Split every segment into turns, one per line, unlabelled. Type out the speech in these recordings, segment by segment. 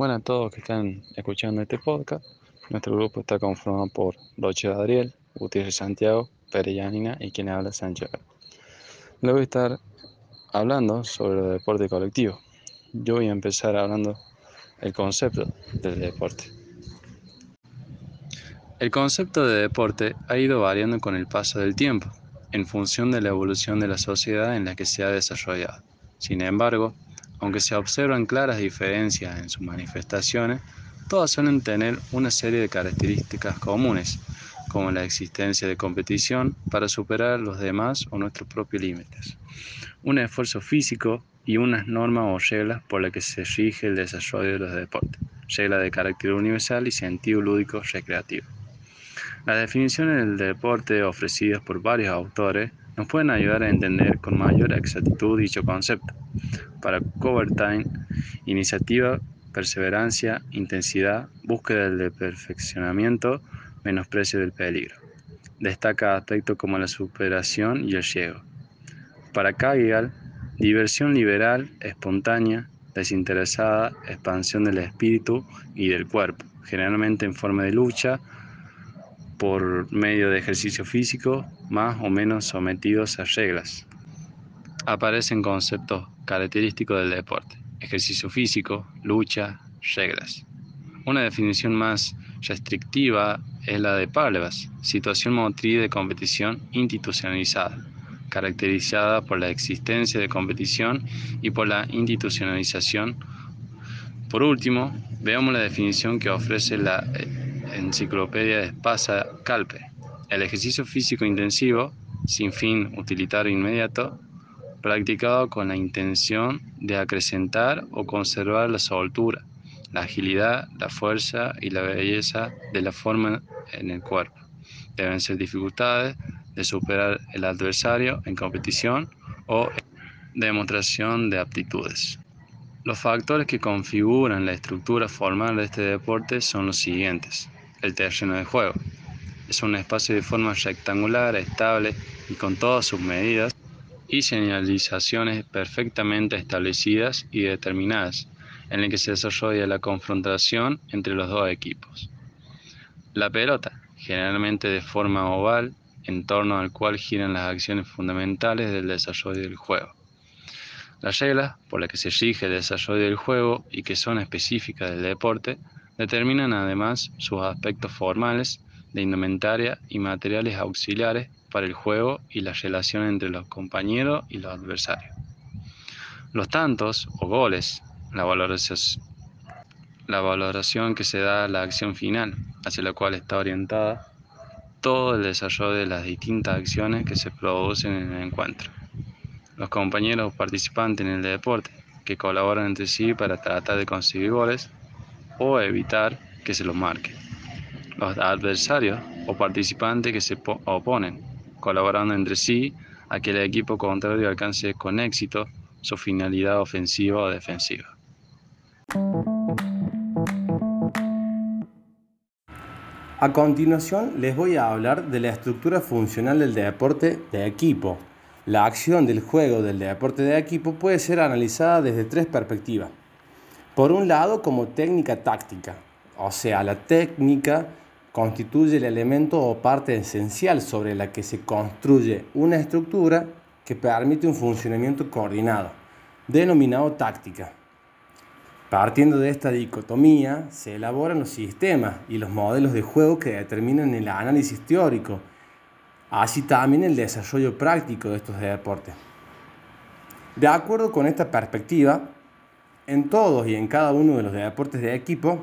Bueno, a todos que están escuchando este podcast, nuestro grupo está conformado por Roche Adriel, Gutiérrez Santiago, Pérez Yanina y quien habla Sánchez. Le voy a estar hablando sobre el deporte colectivo. Yo voy a empezar hablando el concepto del deporte. El concepto de deporte ha ido variando con el paso del tiempo, en función de la evolución de la sociedad en la que se ha desarrollado. Sin embargo, aunque se observan claras diferencias en sus manifestaciones, todas suelen tener una serie de características comunes, como la existencia de competición para superar los demás o nuestros propios límites, un esfuerzo físico y unas normas o reglas por las que se rige el desarrollo de los deportes, reglas de carácter universal y sentido lúdico recreativo. Las definiciones del deporte ofrecidas por varios autores nos pueden ayudar a entender con mayor exactitud dicho concepto. Para Covertine, iniciativa, perseverancia, intensidad, búsqueda del perfeccionamiento, menosprecio del peligro. Destaca aspectos como la superación y el ciego. Para Cagigal, diversión liberal, espontánea, desinteresada, expansión del espíritu y del cuerpo, generalmente en forma de lucha, por medio de ejercicio físico, más o menos sometidos a reglas. Aparecen conceptos característicos del deporte, ejercicio físico, lucha, reglas. Una definición más restrictiva es la de Pavlevas, situación motriz de competición institucionalizada, caracterizada por la existencia de competición y por la institucionalización. Por último, veamos la definición que ofrece la Enciclopedia de Espasa Calpe. El ejercicio físico intensivo, sin fin utilitario inmediato, practicado con la intención de acrecentar o conservar la soltura, la agilidad, la fuerza y la belleza de la forma en el cuerpo. Deben ser dificultades de superar el adversario en competición o demostración de aptitudes. Los factores que configuran la estructura formal de este deporte son los siguientes el terreno de juego. Es un espacio de forma rectangular, estable y con todas sus medidas y señalizaciones perfectamente establecidas y determinadas, en el que se desarrolla la confrontación entre los dos equipos. La pelota, generalmente de forma oval, en torno al cual giran las acciones fundamentales del desarrollo del juego. Las reglas por las que se rige el desarrollo del juego y que son específicas del deporte Determinan además sus aspectos formales de indumentaria y materiales auxiliares para el juego y la relación entre los compañeros y los adversarios. Los tantos o goles, la valoración, la valoración que se da a la acción final, hacia la cual está orientada todo el desarrollo de las distintas acciones que se producen en el encuentro. Los compañeros participantes en el deporte que colaboran entre sí para tratar de conseguir goles o evitar que se los marque. Los adversarios o participantes que se oponen, colaborando entre sí a que el equipo contrario alcance con éxito su finalidad ofensiva o defensiva.
A continuación les voy a hablar de la estructura funcional del deporte de equipo. La acción del juego del deporte de equipo puede ser analizada desde tres perspectivas. Por un lado, como técnica táctica, o sea, la técnica constituye el elemento o parte esencial sobre la que se construye una estructura que permite un funcionamiento coordinado, denominado táctica. Partiendo de esta dicotomía, se elaboran los sistemas y los modelos de juego que determinan el análisis teórico, así también el desarrollo práctico de estos deportes. De acuerdo con esta perspectiva, en todos y en cada uno de los deportes de equipo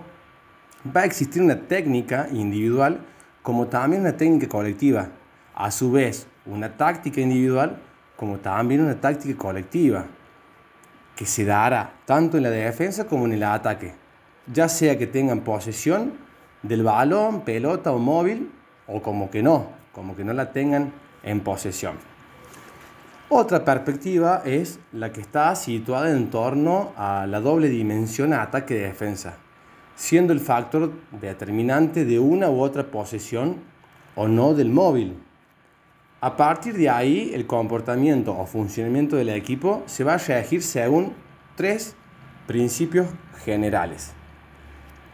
va a existir una técnica individual como también una técnica colectiva. A su vez, una táctica individual como también una táctica colectiva que se dará tanto en la defensa como en el ataque, ya sea que tengan posesión del balón, pelota o móvil, o como que no, como que no la tengan en posesión. Otra perspectiva es la que está situada en torno a la doble dimensión ataque-defensa, siendo el factor determinante de una u otra posesión o no del móvil. A partir de ahí, el comportamiento o funcionamiento del equipo se va a regir según tres principios generales.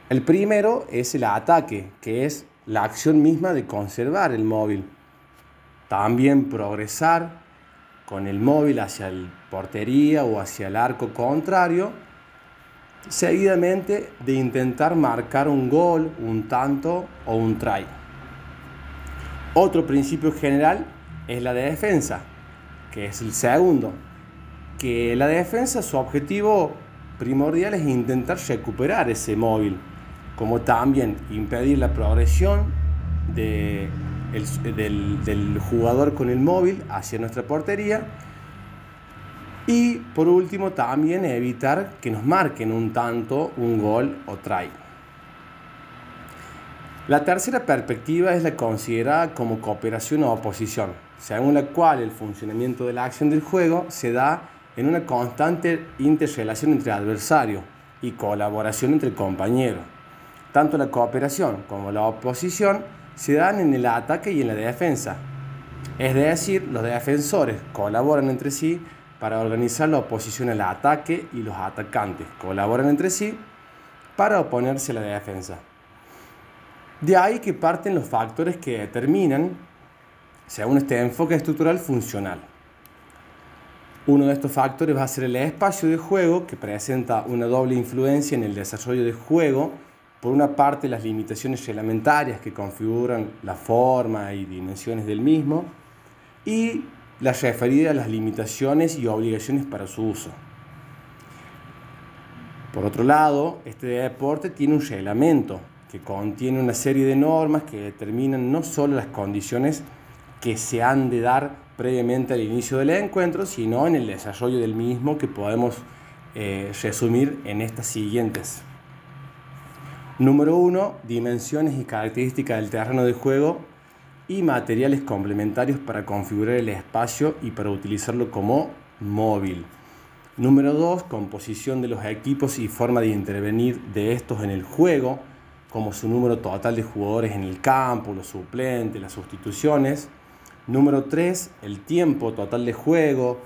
El primero es el ataque, que es la acción misma de conservar el móvil. También progresar con el móvil hacia la portería o hacia el arco contrario, seguidamente de intentar marcar un gol, un tanto o un try. Otro principio general es la de defensa, que es el segundo, que la defensa su objetivo primordial es intentar recuperar ese móvil como también impedir la progresión del, del jugador con el móvil hacia nuestra portería y por último también evitar que nos marquen un tanto, un gol o try. La tercera perspectiva es la considerada como cooperación o oposición, según la cual el funcionamiento de la acción del juego se da en una constante interrelación entre adversario y colaboración entre compañeros. Tanto la cooperación como la oposición se dan en el ataque y en la defensa. Es decir, los defensores colaboran entre sí para organizar la oposición al ataque y los atacantes colaboran entre sí para oponerse a la defensa. De ahí que parten los factores que determinan, según este enfoque estructural funcional. Uno de estos factores va a ser el espacio de juego, que presenta una doble influencia en el desarrollo de juego por una parte las limitaciones reglamentarias que configuran la forma y dimensiones del mismo y la referida a las limitaciones y obligaciones para su uso. Por otro lado, este deporte tiene un reglamento que contiene una serie de normas que determinan no solo las condiciones que se han de dar previamente al inicio del encuentro, sino en el desarrollo del mismo que podemos eh, resumir en estas siguientes. Número 1. Dimensiones y características del terreno de juego y materiales complementarios para configurar el espacio y para utilizarlo como móvil. Número 2. Composición de los equipos y forma de intervenir de estos en el juego, como su número total de jugadores en el campo, los suplentes, las sustituciones. Número 3. El tiempo total de juego,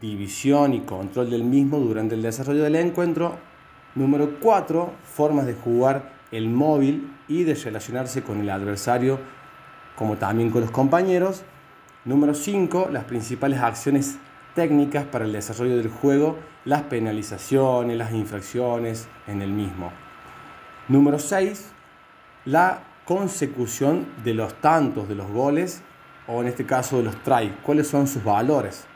división y control del mismo durante el desarrollo del encuentro Número 4, formas de jugar el móvil y de relacionarse con el adversario como también con los compañeros. Número 5, las principales acciones técnicas para el desarrollo del juego, las penalizaciones, las infracciones en el mismo. Número 6, la consecución de los tantos de los goles o en este caso de los tries, cuáles son sus valores.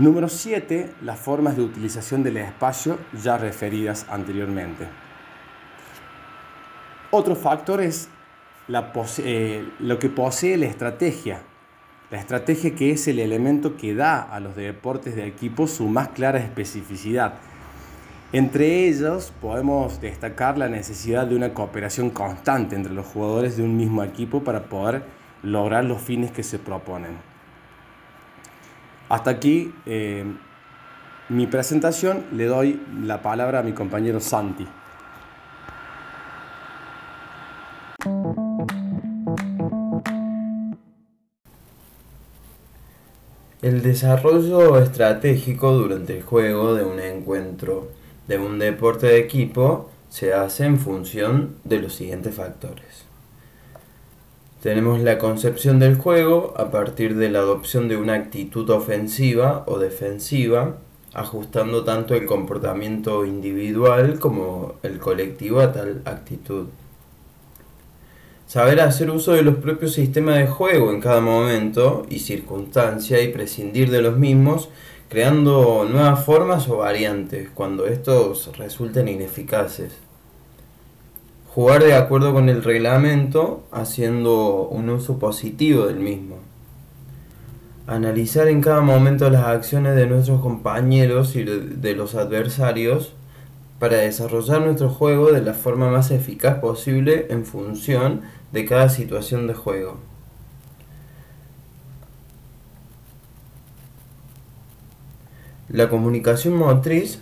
Número 7. Las formas de utilización del espacio ya referidas anteriormente. Otro factor es eh, lo que posee la estrategia. La estrategia que es el elemento que da a los deportes de equipo su más clara especificidad. Entre ellos podemos destacar la necesidad de una cooperación constante entre los jugadores de un mismo equipo para poder lograr los fines que se proponen. Hasta aquí eh, mi presentación. Le doy la palabra a mi compañero Santi.
El desarrollo estratégico durante el juego de un encuentro de un deporte de equipo se hace en función de los siguientes factores. Tenemos la concepción del juego a partir de la adopción de una actitud ofensiva o defensiva, ajustando tanto el comportamiento individual como el colectivo a tal actitud. Saber hacer uso de los propios sistemas de juego en cada momento y circunstancia y prescindir de los mismos, creando nuevas formas o variantes cuando estos resulten ineficaces jugar de acuerdo con el reglamento haciendo un uso positivo del mismo. Analizar en cada momento las acciones de nuestros compañeros y de los adversarios para desarrollar nuestro juego de la forma más eficaz posible en función de cada situación de juego. La comunicación motriz,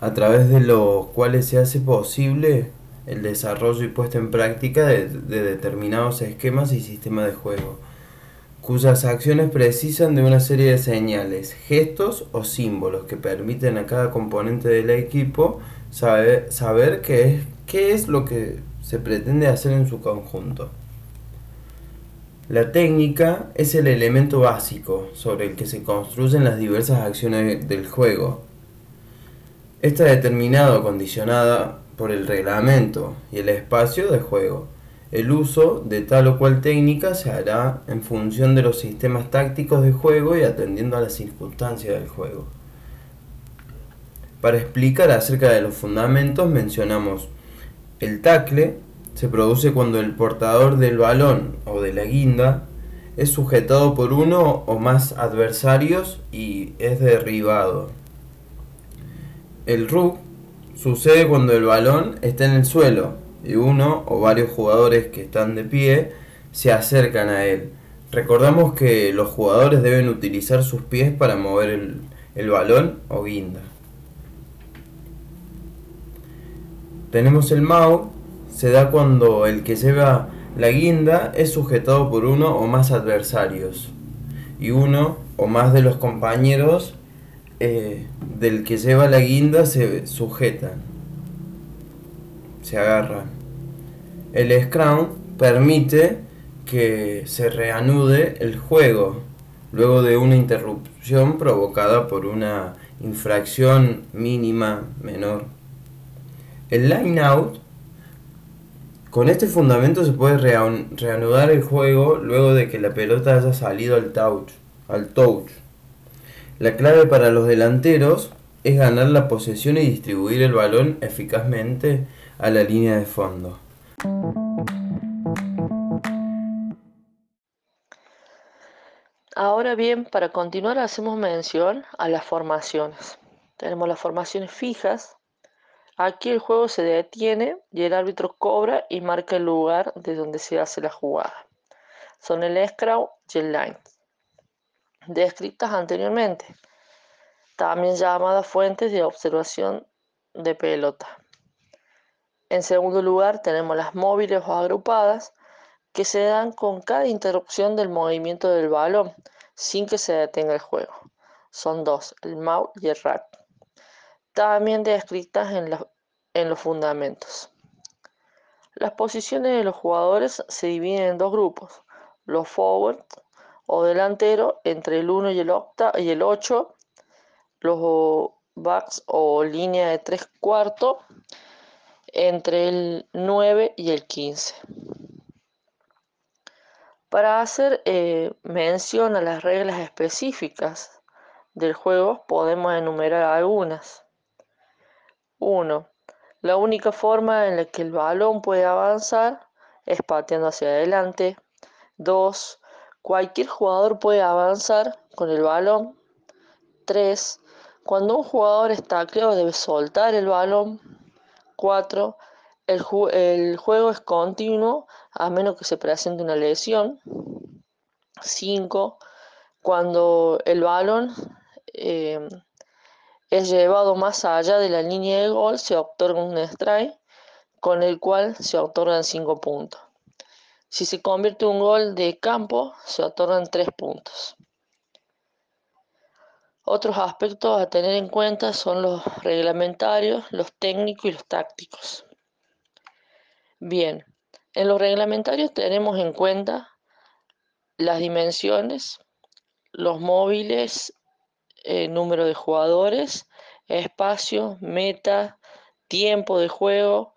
a través de los cuales se hace posible el desarrollo y puesta en práctica de, determinados esquemas y sistemas de juego, cuyas acciones precisan de una serie de señales, gestos o símbolos que permiten a cada componente del equipo saber qué es, qué es lo que se pretende hacer en su conjunto. La técnica es el elemento básico sobre el que se construyen las diversas acciones del juego. Está determinada o condicionada por el reglamento y el espacio de juego. El uso de tal o cual técnica se hará en función de los sistemas tácticos de juego y atendiendo a las circunstancias del juego. Para explicar acerca de los fundamentos mencionamos el tacle, se produce cuando el portador del balón o de la guinda es sujetado por uno o más adversarios y es derribado. El rug sucede cuando el balón está en el suelo y uno o varios jugadores que están de pie se acercan a él. Recordamos que los jugadores deben utilizar sus pies para mover el, el balón o guinda. Tenemos el Mau, se da cuando el que lleva la guinda es sujetado por uno o más adversarios y uno o más de los compañeros eh, del que lleva la guinda se sujetan, se agarran. El Scrum permite que se reanude el juego luego de una interrupción provocada por una infracción mínima menor. El line out con este fundamento se puede reanudar el juego luego de que la pelota haya salido al touch, al touch. La clave para los delanteros es ganar la posesión y distribuir el balón eficazmente a la línea de fondo.
Ahora bien, para continuar hacemos mención a las formaciones. Tenemos las formaciones fijas, Aquí el juego se detiene y el árbitro cobra y marca el lugar de donde se hace la jugada. Son el scrum y el line, descritas anteriormente, también llamadas fuentes de observación de pelota. En segundo lugar tenemos las móviles o agrupadas que se dan con cada interrupción del movimiento del balón sin que se detenga el juego. Son dos, el MAU y el rack también descritas en, los fundamentos. Las posiciones de los jugadores se dividen en dos grupos, los forward o delantero entre el 1 y el, octa, y el 8, los backs o línea de 3 cuartos entre el 9 y el 15. Para hacer eh, mención a las reglas específicas del juego podemos enumerar algunas. 1. La única forma en la que el balón puede avanzar es pateando hacia adelante. 2. Cualquier jugador puede avanzar con el balón. 3. Cuando un jugador está claro debe soltar el balón. 4. El, juego es continuo a menos que se presente una lesión. 5. Cuando el balón eh, es llevado más allá de la línea de gol, se otorga un strike con el cual se otorgan 5 puntos. Si se convierte en un gol de campo, se otorgan 3 puntos. Otros aspectos a tener en cuenta son los reglamentarios, los técnicos y los tácticos. Bien, en los reglamentarios tenemos en cuenta las dimensiones, los móviles eh, número de jugadores, espacio, meta, tiempo de juego,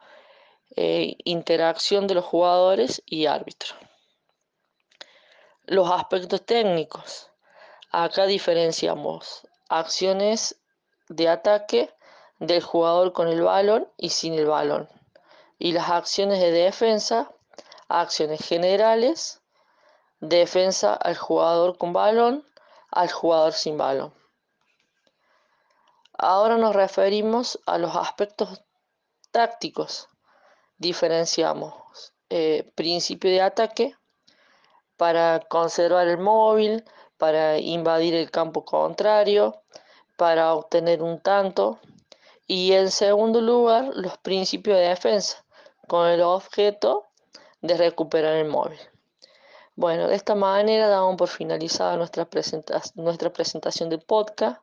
eh, interacción de los jugadores y árbitro. Los aspectos técnicos. Acá diferenciamos acciones de ataque del jugador con el balón y sin el balón. Y las acciones de defensa, acciones generales, defensa al jugador con balón, al jugador sin balón. Ahora nos referimos a los aspectos tácticos. Diferenciamos eh, principio de ataque para conservar el móvil, para invadir el campo contrario, para obtener un tanto. Y en segundo lugar, los principios de defensa, con el objeto de recuperar el móvil. Bueno, de esta manera damos por finalizada nuestra, nuestra presentación de podcast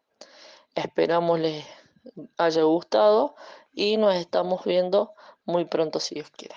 Esperamos les haya gustado y nos estamos viendo muy pronto si Dios quiere.